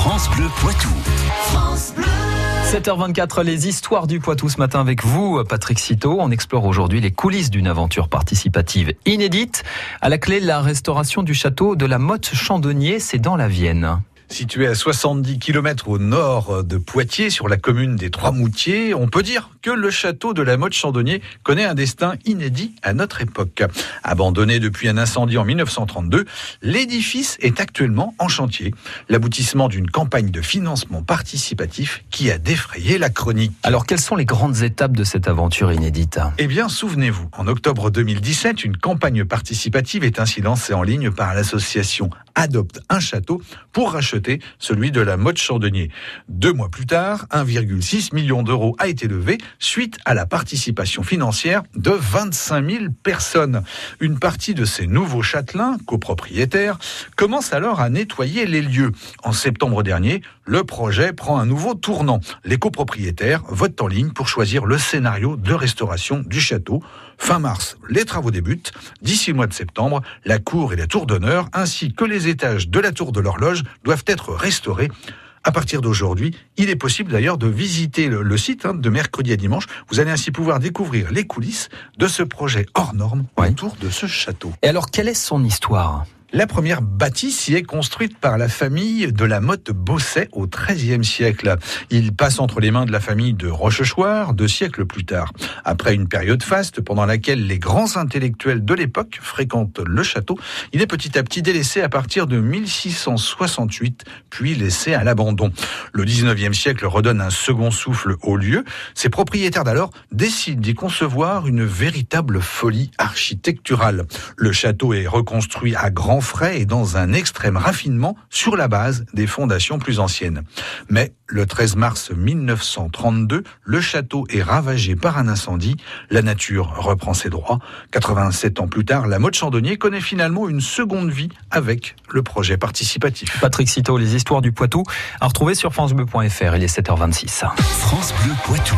France Bleu Poitou. 7h24, les histoires du Poitou ce matin avec vous, Patrick Citeau. On explore aujourd'hui les coulisses d'une aventure participative inédite. À la clé, la restauration du château de la Motte Chandonnier, c'est dans la Vienne. Situé à 70 km au nord de Poitiers, sur la commune des Trois-Moutiers, on peut dire que le château de la Motte Chandonnier connaît un destin inédit à notre époque. Abandonné depuis un incendie en 1932, l'édifice est actuellement en chantier, l'aboutissement d'une campagne de financement participatif qui a défrayé la chronique. Alors, quelles sont les grandes étapes de cette aventure inédite? Eh bien, souvenez-vous, en octobre 2017, une campagne participative est ainsi lancée en ligne par l'association Adopte un château pour racheter celui de la Motte Chandonnier. Deux mois plus tard, 1,6 million d'euros a été levé suite à la participation financière de 25 000 personnes. Une partie de ces nouveaux châtelains, copropriétaires, commence alors à nettoyer les lieux. En septembre dernier, le projet prend un nouveau tournant. Les copropriétaires votent en ligne pour choisir le scénario de restauration du château. Fin mars, les travaux débutent. D'ici le mois de septembre, la cour et la tour d'honneur, ainsi que les étages de la tour de l'horloge, doivent être restaurés. À partir d'aujourd'hui, il est possible d'ailleurs de visiter le, le site hein, de mercredi à dimanche. Vous allez ainsi pouvoir découvrir les coulisses de ce projet hors norme autour de ce château. Et alors, quelle est son histoire? La première bâtisse y est construite par la famille de la Motte Bosset au XIIIe siècle. Il passe entre les mains de la famille de Rochechouart deux siècles plus tard. Après une période faste pendant laquelle les grands intellectuels de l'époque fréquentent le château, il est petit à petit délaissé à partir de 1668, puis laissé à l'abandon. Le XIXe siècle redonne un second souffle au lieu. Ses propriétaires d'alors décident d'y concevoir une véritable folie architecturale. Le château est reconstruit à frais et dans un extrême raffinement sur la base des fondations plus anciennes. Mais le 13 mars 1932, le château est ravagé par un incendie. La nature reprend ses droits. 87 ans plus tard, la mode chandonnier connaît finalement une seconde vie avec le projet participatif. Patrick Citeau, les histoires du Poitou, à retrouver sur francebleu.fr. Il est 7h26. France Bleu Poitou.